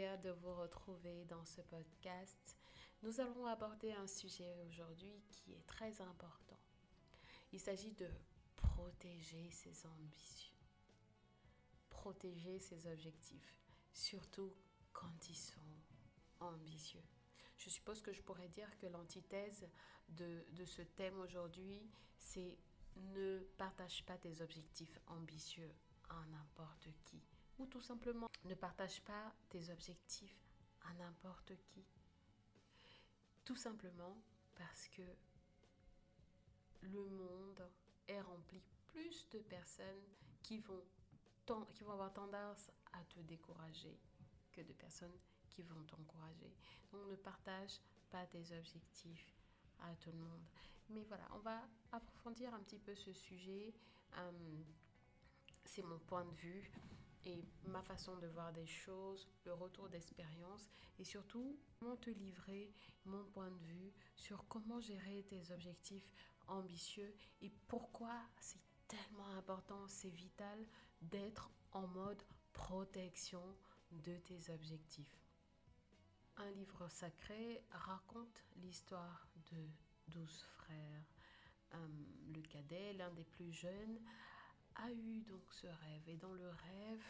de vous retrouver dans ce podcast. Nous allons aborder un sujet aujourd'hui qui est très important. Il s'agit de protéger ses ambitions, protéger ses objectifs, surtout quand ils sont ambitieux. Je suppose que je pourrais dire que l'antithèse de, de ce thème aujourd'hui, c'est ne partage pas tes objectifs ambitieux à n'importe qui. Ou tout simplement, ne partage pas tes objectifs à n'importe qui. Tout simplement parce que le monde est rempli plus de personnes qui vont, avoir tendance à te décourager que de personnes qui vont t'encourager. Donc ne partage pas tes objectifs à tout le monde. Mais voilà, on va approfondir un petit peu ce sujet. Euh, c'est mon point de vue et ma façon de voir des choses, le retour d'expérience et surtout comment te livrer mon point de vue sur comment gérer tes objectifs ambitieux et pourquoi c'est tellement important, c'est vital d'être en mode protection de tes objectifs. Un livre sacré raconte l'histoire de douze frères. Euh, le cadet, l'un des plus jeunes, a eu donc ce rêve. Et dans le rêve,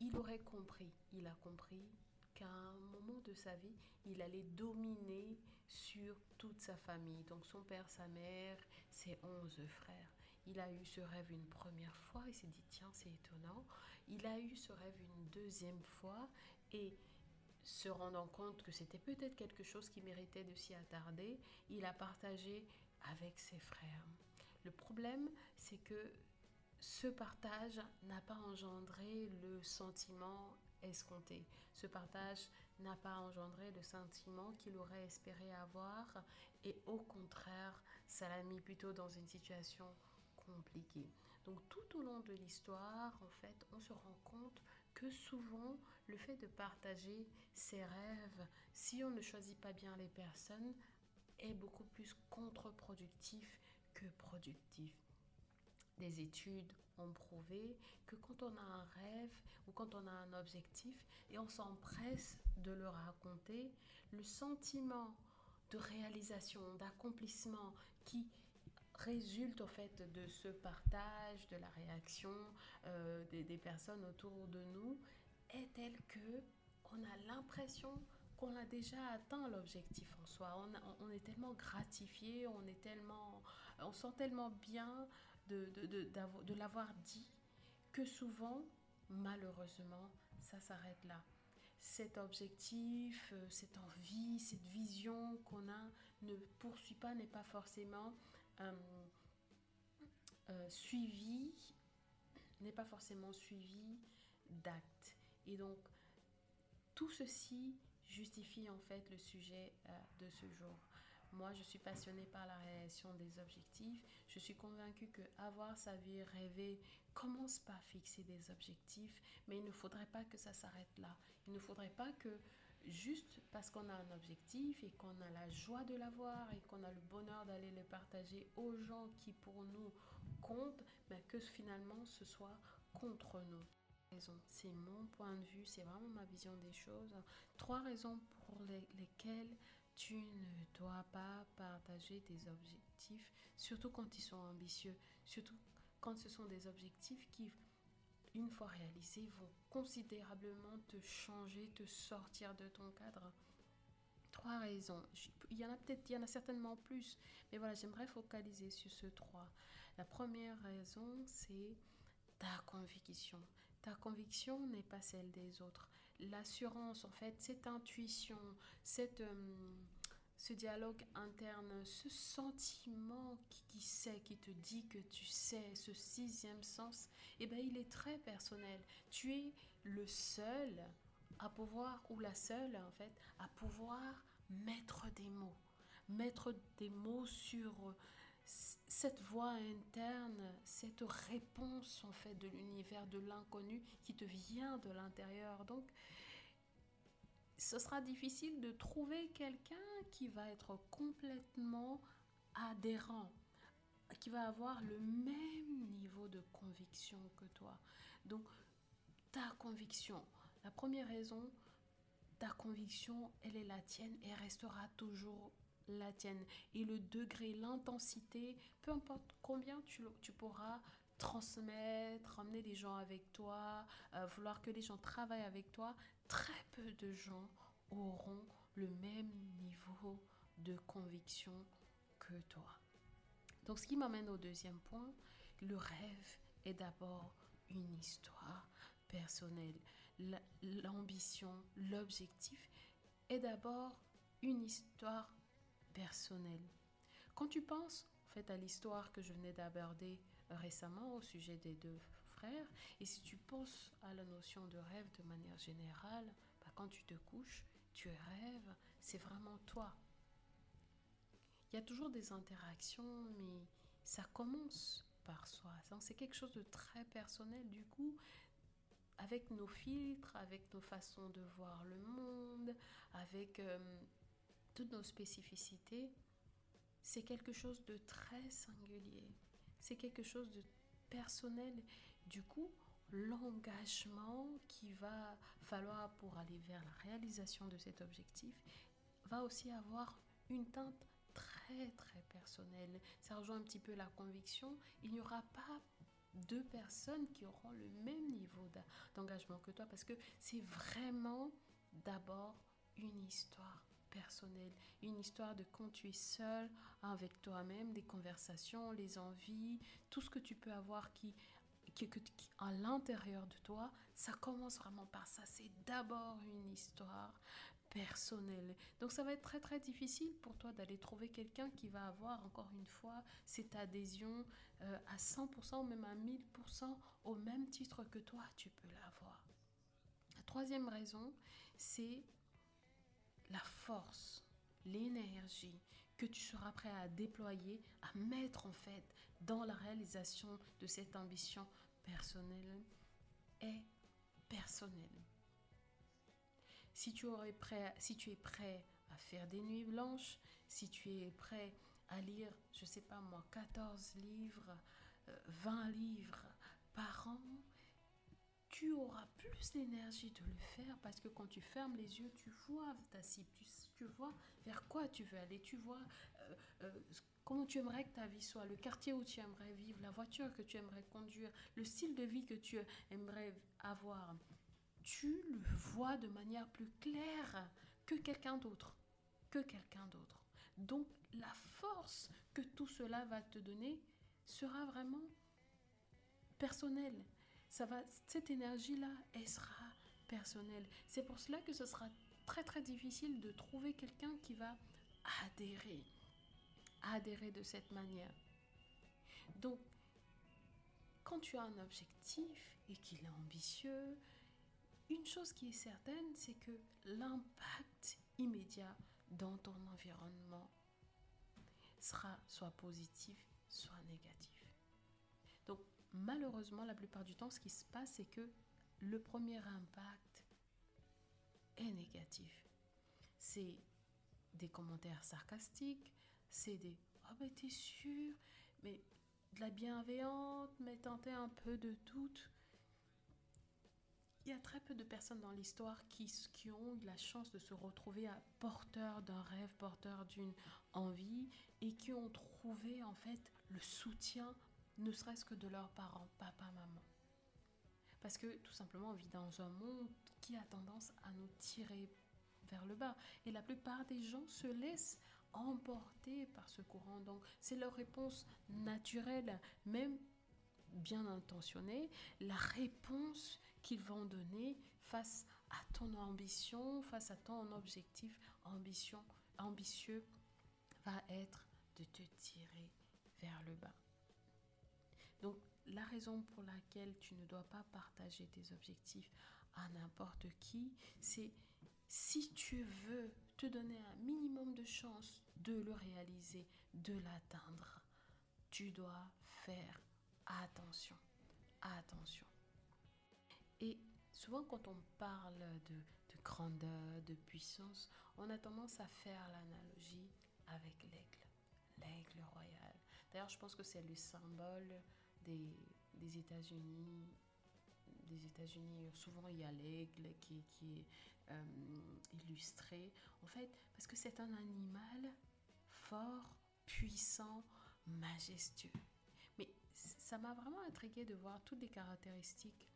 il aurait compris, il a compris qu'à un moment de sa vie, il allait dominer sur toute sa famille. Donc son père, sa mère, ses onze frères. Il a eu ce rêve une première fois, il s'est dit tiens c'est étonnant. Il a eu ce rêve une deuxième fois et se rendant compte que c'était peut-être quelque chose qui méritait de s'y attarder, il a partagé avec ses frères. Le problème, c'est que ce partage n'a pas engendré le sentiment escompté. Ce partage n'a pas engendré le sentiment qu'il aurait espéré avoir et au contraire, ça l'a mis plutôt dans une situation compliquée. Donc tout au long de l'histoire, en fait, on se rend compte que souvent, le fait de partager ses rêves, si on ne choisit pas bien les personnes, est beaucoup plus contre-productif que productif. Des études ont prouvé que quand on a un rêve ou quand on a un objectif et on s'empresse de le raconter, le sentiment de réalisation, d'accomplissement qui résulte en fait de ce partage, de la réaction euh, des, personnes autour de nous, est telle que on a l'impression qu'on a déjà atteint l'objectif en soi. On, on, est tellement gratifié, on est tellement, on sent tellement bien de, l'avoir dit que souvent, malheureusement, ça s'arrête là. Cet objectif, euh, cette envie, cette vision qu'on a ne poursuit pas, n'est pas forcément euh, euh, suivi, n'est pas forcément suivi d'actes. Et donc, tout ceci justifie en fait le sujet de ce jour. Moi, je suis passionnée par la réalisation des objectifs. Je suis convaincue que avoir sa vie rêvée commence par fixer des objectifs, mais il ne faudrait pas que ça s'arrête là. Il ne faudrait pas que juste parce qu'on a un objectif et qu'on a la joie de l'avoir et qu'on a le bonheur d'aller le partager aux gens qui pour nous comptent, mais que finalement ce soit contre nous. C'est mon point de vue, c'est vraiment ma vision des choses. Trois raisons pour lesquelles tu ne dois pas partager tes objectifs, surtout quand ils sont ambitieux, surtout quand ce sont des objectifs qui une fois réalisés, vont considérablement te changer, te sortir de ton cadre. trois raisons. Il y en a peut-être, il y en a certainement plus, mais voilà, j'aimerais focaliser sur ce trois. La première raison, c'est ta conviction. Ta conviction n'est pas celle des autres. L'assurance, en fait, cette intuition, cette, euh, ce dialogue interne, ce sentiment qui, sait, qui te dit que tu sais, ce sixième sens, eh ben, il est très personnel. Tu es le seul à pouvoir, ou la seule en fait, à pouvoir mettre des mots, mettre des mots sur cette voix interne, cette réponse en fait de l'univers, de l'inconnu qui te vient de l'intérieur. Donc, ce sera difficile de trouver quelqu'un qui va être complètement adhérent, qui va avoir le même niveau de conviction que toi. Donc, ta conviction, la première raison, ta conviction, elle est la tienne et restera toujours la tienne. Et le degré, l'intensité, peu importe combien tu, tu pourras transmettre, emmener les gens avec toi, euh, vouloir que les gens travaillent avec toi, très peu de gens auront le même niveau de conviction que toi. Donc ce qui m'amène au deuxième point, le rêve est d'abord une histoire personnelle. L'ambition, l'objectif est d'abord une histoire personnelle. Quand tu penses en fait à l'histoire que je venais d'aborder récemment au sujet des deux frères, et si tu penses à la notion de rêve de manière générale, bah, quand tu te couches, tu rêves, c'est vraiment toi. Il y a toujours des interactions, mais ça commence par soi. C'est quelque chose de très personnel. Du coup, avec nos filtres, avec nos façons de voir le monde, avec euh, toutes nos spécificités, c'est quelque chose de très singulier. C'est quelque chose de personnel. Du coup, l'engagement qui va falloir pour aller vers la réalisation de cet objectif va aussi avoir une teinte très très personnelle. Ça rejoint un petit peu la conviction. Il n'y aura pas deux personnes qui auront le même niveau d'engagement que toi parce que c'est vraiment d'abord une histoire personnelle, une histoire de quand tu es seul avec toi-même, des conversations, les envies, tout ce que tu peux avoir qui, qui, qui à l'intérieur de toi, ça commence vraiment par ça. C'est d'abord une histoire personnelle. Donc ça va être très très difficile pour toi d'aller trouver quelqu'un qui va avoir encore une fois cette adhésion euh, à 100% ou même à 1000% au même titre que toi, tu peux l'avoir. La troisième raison, c'est la force, l'énergie que tu seras prêt à déployer, à mettre en fait dans la réalisation de cette ambition personnelle est personnelle. Si tu, si tu es prêt à faire des nuits blanches, si tu es prêt à lire, je sais pas moi, 14 livres, 20 euh, livres par an, tu auras plus d'énergie de le faire parce que quand tu fermes les yeux, tu vois ta cible, tu, vois vers quoi tu veux aller, tu vois euh, euh, comment tu aimerais que ta vie soit, le quartier où tu aimerais vivre, la voiture que tu aimerais conduire, le style de vie que tu aimerais avoir. Tu le vois de manière plus claire que quelqu'un d'autre, que quelqu'un d'autre. Donc la force que tout cela va te donner sera vraiment personnelle ça va, cette énergie-là, elle sera personnelle. C'est pour cela que ce sera très très difficile de trouver quelqu'un qui va adhérer, adhérer de cette manière. Donc, quand tu as un objectif et qu'il est ambitieux, une chose qui est certaine, c'est que l'impact immédiat dans ton environnement sera soit positif, soit négatif malheureusement, la plupart du temps, ce qui se passe, c'est que le premier impact est négatif. C'est des commentaires sarcastiques, c'est des Oh, mais t'es sûr? Mais de la bienveillante, mais tenter un peu de doute. Il y a très peu de personnes dans l'histoire qui, qui ont eu la chance de se retrouver à porteur d'un rêve, porteur d'une envie et qui ont trouvé en fait le soutien ne serait-ce que de leurs parents, papa, maman. Parce que tout simplement, on vit dans un monde qui a tendance à nous tirer vers le bas. Et la plupart des gens se laissent emporter par ce courant. Donc, c'est leur réponse naturelle, même bien intentionnée, la réponse qu'ils vont donner face à ton ambition, face à ton objectif ambition, ambitieux, va être de te tirer vers le bas. Donc, la raison pour laquelle tu ne dois pas partager tes objectifs à n'importe qui, c'est si tu veux te donner un minimum de chance de le réaliser, de l'atteindre, tu dois faire attention, attention. Et souvent quand on parle de, de grandeur, de puissance, on a tendance à faire l'analogie avec l'aigle, l'aigle royal. D'ailleurs, je pense que c'est le symbole des, États-Unis. Des États-Unis, souvent il y a l'aigle qui, qui est euh, illustré. En fait, parce que c'est un animal fort, puissant, majestueux. Mais ça m'a vraiment intrigué de voir toutes les caractéristiques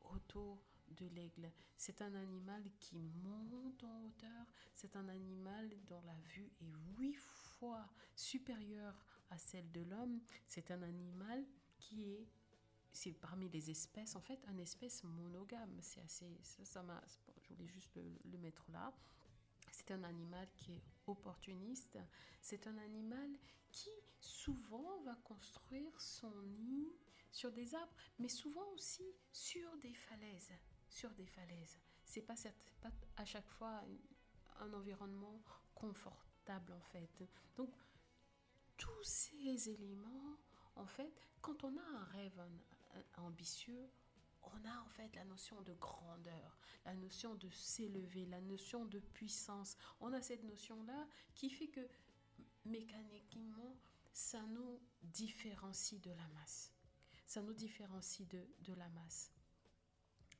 autour de l'aigle. C'est un animal qui monte en hauteur, c'est un animal dont la vue est huit fois supérieure à celle de l'homme, c'est un animal qui est c'est parmi les espèces, en fait, une espèce monogame. C'est assez, ça, m'a, je voulais juste le, mettre là. C'est un animal qui est opportuniste. C'est un animal qui souvent va construire son nid sur des arbres, mais souvent aussi sur des falaises. Sur des falaises. C'est pas, pas à chaque fois un environnement confortable en fait. Donc tous ces éléments en fait, quand on a un rêve ambitieux, on a en fait la notion de grandeur, la notion de s'élever, la notion de puissance. On a cette notion-là qui fait que mécaniquement, ça nous différencie de la masse. Ça nous différencie de, de la masse.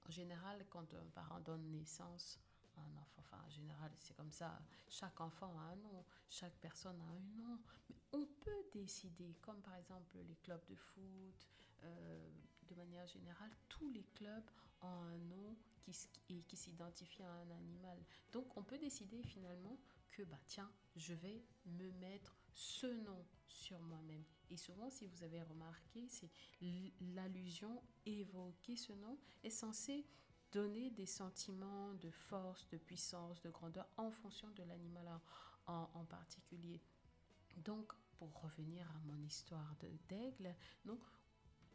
En général, quand un parent donne naissance un enfant. Enfin, en général, c'est comme ça. Chaque enfant a un nom, chaque personne a un nom. Mais on peut décider, comme par exemple les clubs de foot, euh, de manière générale, tous les clubs ont un nom qui, qui s'identifie à un animal. Donc, on peut décider finalement que, bah, tiens, je vais me mettre ce nom sur moi-même. Et souvent, si vous avez remarqué, c'est l'allusion évoquer ce nom est censé donner des sentiments de force, de puissance, de grandeur en fonction de l'animal en, particulier. Donc, pour revenir à mon histoire d'aigle, donc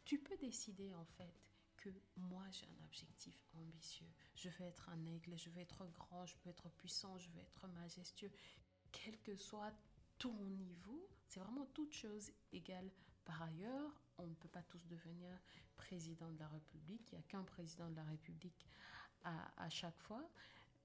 tu peux décider en fait que moi j'ai un objectif ambitieux. Je veux être un aigle, je veux être grand, je veux être puissant, je veux être majestueux. Quel que soit ton niveau, c'est vraiment toute chose égale par ailleurs, on ne peut pas tous devenir président de la République. Il n'y a qu'un président de la République à, chaque fois.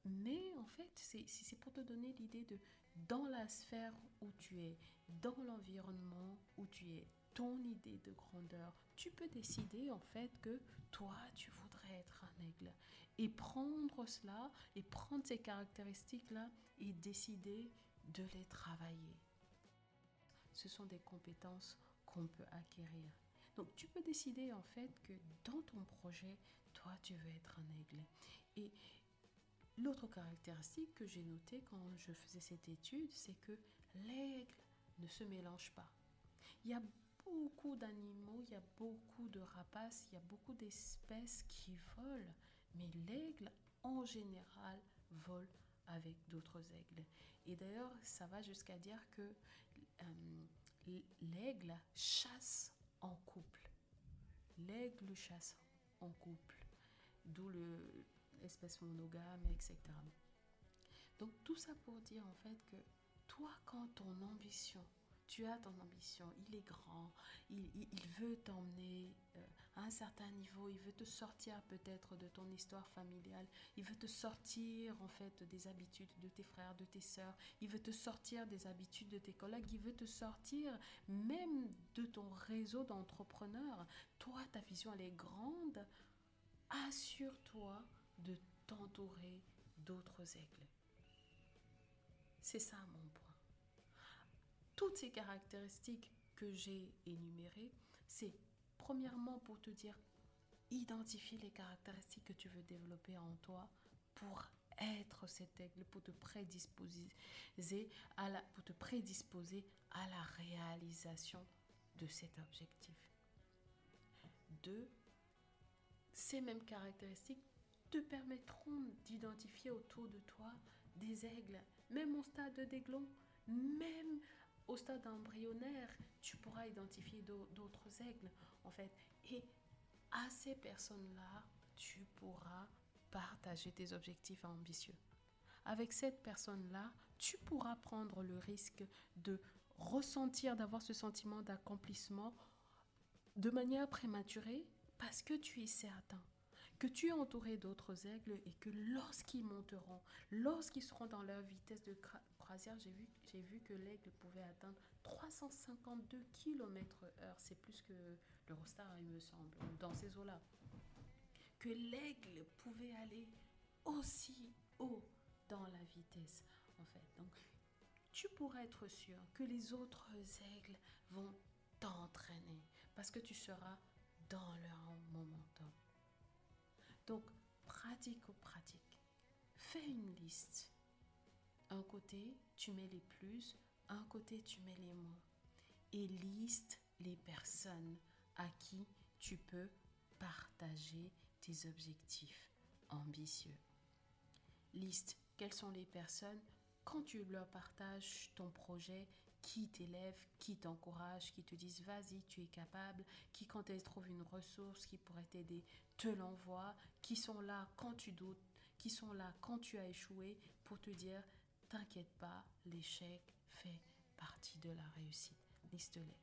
Mais en fait, c'est pour te donner l'idée de dans la sphère où tu es, dans l'environnement où tu es, ton idée de grandeur, tu peux décider en fait que toi, tu voudrais être un aigle. Et prendre cela, et prendre ces caractéristiques-là, et décider de les travailler. Ce sont des compétences qu'on peut acquérir. Donc tu peux décider en fait que dans ton projet, toi tu veux être un aigle. Et l'autre caractéristique que j'ai notée quand je faisais cette étude, c'est que l'aigle ne se mélange pas. Il y a beaucoup d'animaux, il y a beaucoup de rapaces, il y a beaucoup d'espèces qui volent, mais l'aigle en général vole avec d'autres aigles. Et d'ailleurs, ça va jusqu'à dire que euh, l'aigle chasse en couple. L'aigle chasse en couple, d'où l'espèce monogame, etc. Donc tout ça pour dire en fait que toi, quand ton ambition tu as ton ambition, il est grand, il, veut t'emmener euh, à un certain niveau, il veut te sortir peut-être de ton histoire familiale, il veut te sortir en fait des habitudes de tes frères, de tes sœurs, il veut te sortir des habitudes de tes collègues, il veut te sortir même de ton réseau d'entrepreneurs. Toi, ta vision, elle est grande. Assure-toi de t'entourer d'autres aigles. C'est ça mon point toutes ces caractéristiques que j'ai énumérées, c'est premièrement pour te dire, identifie les caractéristiques que tu veux développer en toi pour être cet aigle, pour te prédisposer à la, pour te prédisposer à la réalisation de cet objectif. Deux, ces mêmes caractéristiques te permettront d'identifier autour de toi des aigles, même au stade d'aiglon, même au stade embryonnaire, tu pourras identifier d'autres aigles, en fait. Et à ces personnes-là, tu pourras partager tes objectifs ambitieux. Avec cette personne-là, tu pourras prendre le risque de ressentir, d'avoir ce sentiment d'accomplissement de manière prématurée parce que tu es certain que tu es entouré d'autres aigles et que lorsqu'ils monteront, lorsqu'ils seront dans leur vitesse de j'ai vu, que l'aigle pouvait atteindre 352 km heure. C'est plus que l'Eurostar, il me semble, dans ces eaux-là. Que l'aigle pouvait aller aussi haut dans la vitesse, en fait. Donc, tu pourrais être sûr que les autres aigles vont t'entraîner parce que tu seras dans leur momentum. Donc, pratique ou pratique. Fais une liste. Un côté, tu mets les plus, un côté, tu mets les moins. Et liste les personnes à qui tu peux partager tes objectifs ambitieux. Liste quelles sont les personnes quand tu leur partages ton projet qui t'élève, qui t'encourage, qui te disent vas-y, tu es capable, qui quand elles trouvent une ressource qui pourrait t'aider, te l'envoie, qui sont là quand tu doutes, qui sont là quand tu as échoué pour te dire t'inquiète pas, l'échec fait partie de la réussite. Liste-les.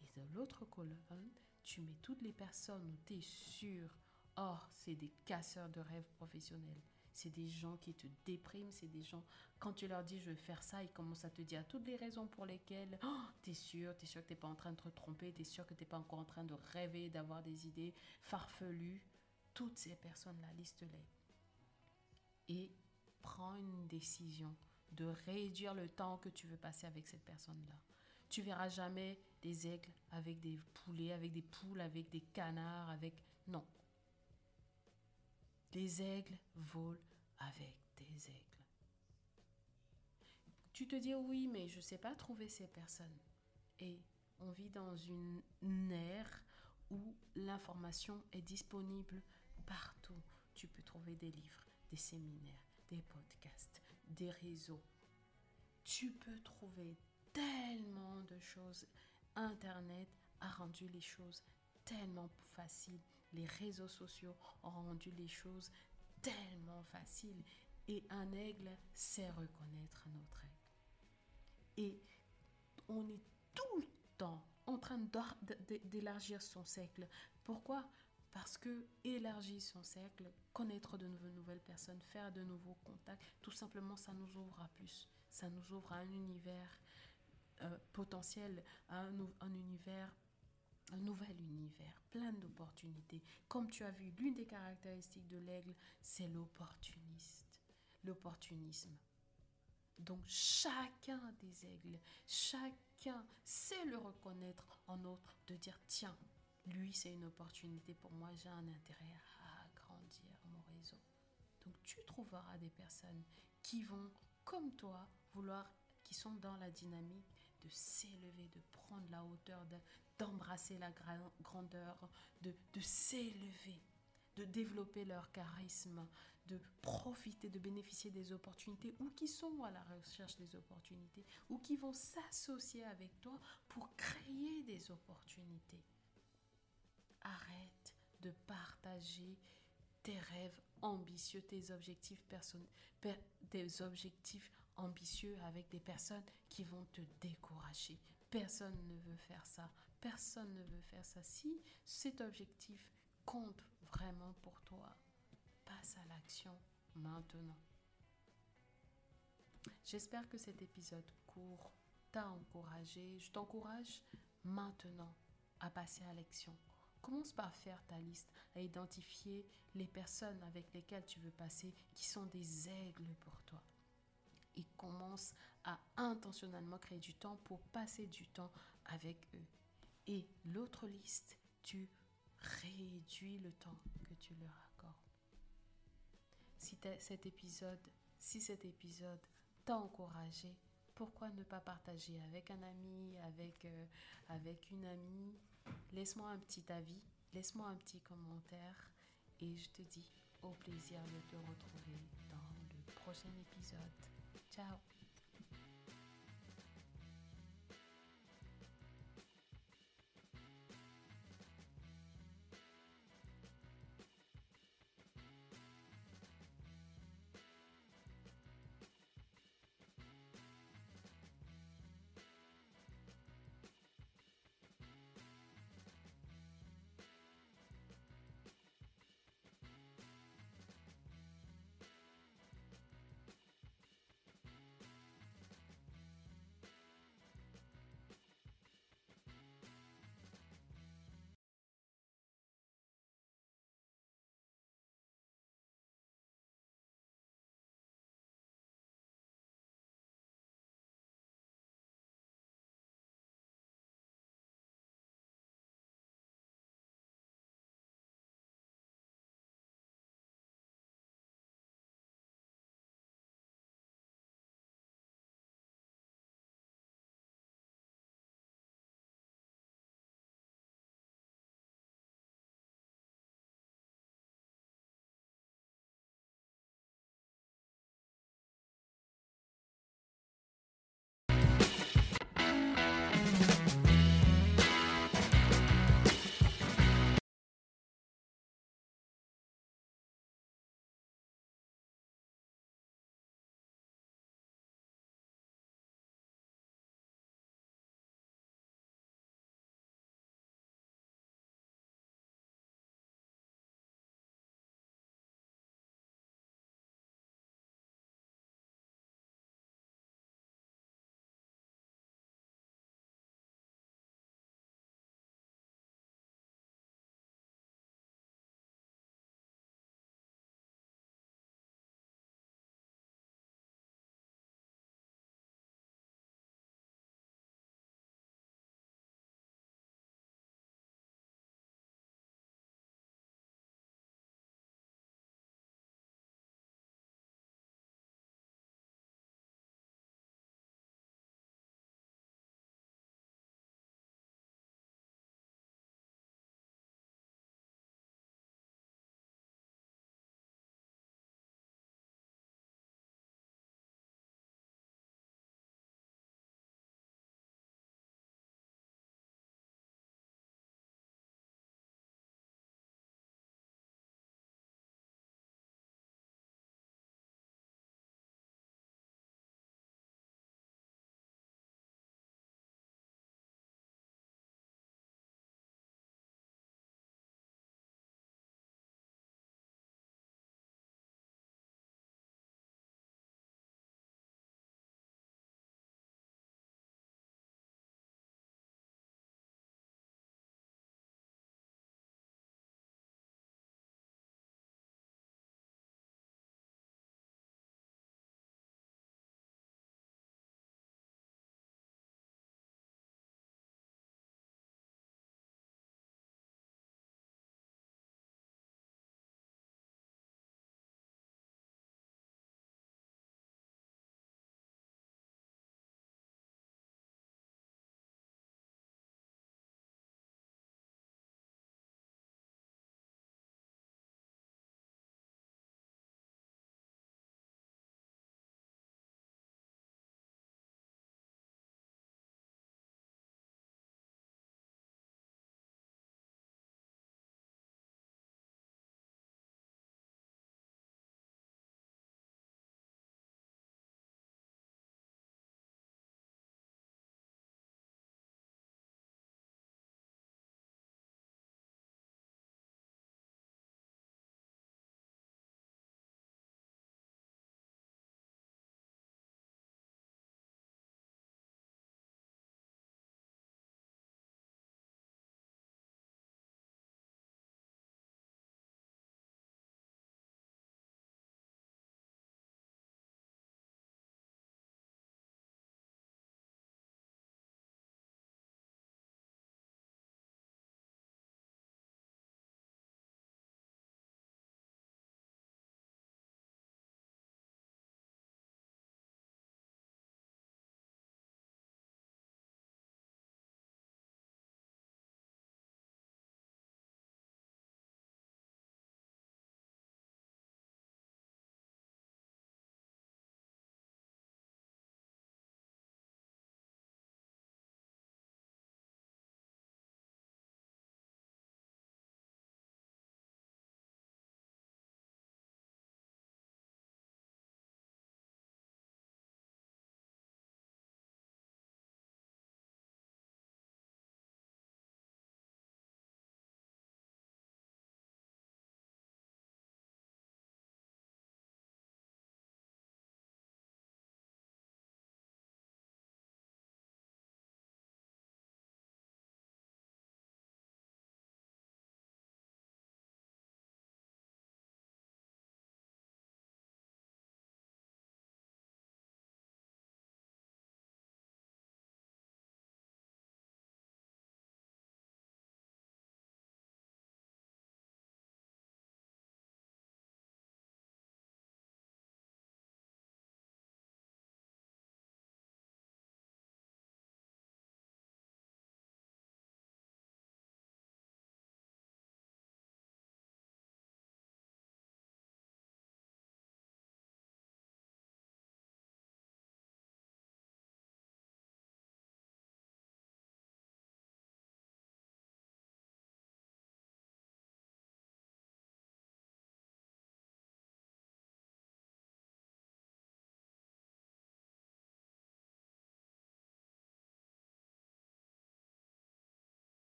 Et de l'autre colonne, tu mets toutes les personnes où tu es sûr, oh, c'est des casseurs de rêves professionnels c'est des gens qui te dépriment, c'est des gens, quand tu leur dis je vais faire ça, ils commencent à te dire toutes les raisons pour lesquelles oh, tu es sûr, tu es sûr que tu n'es pas en train de te tromper, tu es sûr que tu n'es pas encore en train de rêver, d'avoir des idées farfelues. Toutes ces personnes-là, liste-les. Et prends une décision de réduire le temps que tu veux passer avec cette personne-là. Tu verras jamais des aigles avec des poulets, avec des poules, avec des canards, avec... Non, des aigles volent avec des aigles. Tu te dis oui, mais je ne sais pas trouver ces personnes. Et on vit dans une ère où l'information est disponible partout. Tu peux trouver des livres, des séminaires, des podcasts, des réseaux. Tu peux trouver tellement de choses. Internet a rendu les choses tellement faciles les réseaux sociaux ont rendu les choses tellement faciles et un aigle sait reconnaître un autre aigle. Et on est tout le temps en train d'élargir son cercle. Pourquoi? Parce que élargir son cercle, connaître de nouvelles personnes, faire de nouveaux contacts, tout simplement, ça nous ouvre à plus. Ça nous ouvre à un univers euh, potentiel, un univers un nouvel univers, plein d'opportunités. Comme tu as vu, l'une des caractéristiques de l'aigle, c'est l'opportuniste, l'opportunisme. Donc chacun des aigles, chacun sait le reconnaître en autre, de dire tiens, lui c'est une opportunité pour moi, j'ai un intérêt à agrandir mon réseau. Donc tu trouveras des personnes qui vont, comme toi, vouloir, qui sont dans la dynamique de s'élever, de prendre la hauteur, d'embrasser la grandeur, de, de s'élever, de développer leur charisme, de profiter, de bénéficier des opportunités ou qui sont à la recherche des opportunités ou qui vont s'associer avec toi pour créer des opportunités. Arrête de partager tes rêves ambitieux, tes objectifs personnels, objectifs ambitieux avec des personnes qui vont te décourager. Personne ne veut faire ça. Personne ne veut faire ça. Si cet objectif compte vraiment pour toi, passe à l'action maintenant. J'espère que cet épisode court t'a encouragé. Je t'encourage maintenant à passer à l'action. Commence par faire ta liste, à identifier les personnes avec lesquelles tu veux passer qui sont des aigles pour toi et commence à intentionnellement créer du temps pour passer du temps avec eux. Et l'autre liste, tu réduis le temps que tu leur accordes. Si cet épisode, si cet épisode t'a encouragé, pourquoi ne pas partager avec un ami, avec, euh, avec une amie? Laisse-moi un petit avis, laisse-moi un petit commentaire et je te dis au plaisir de te retrouver dans le prochain épisode. Ciao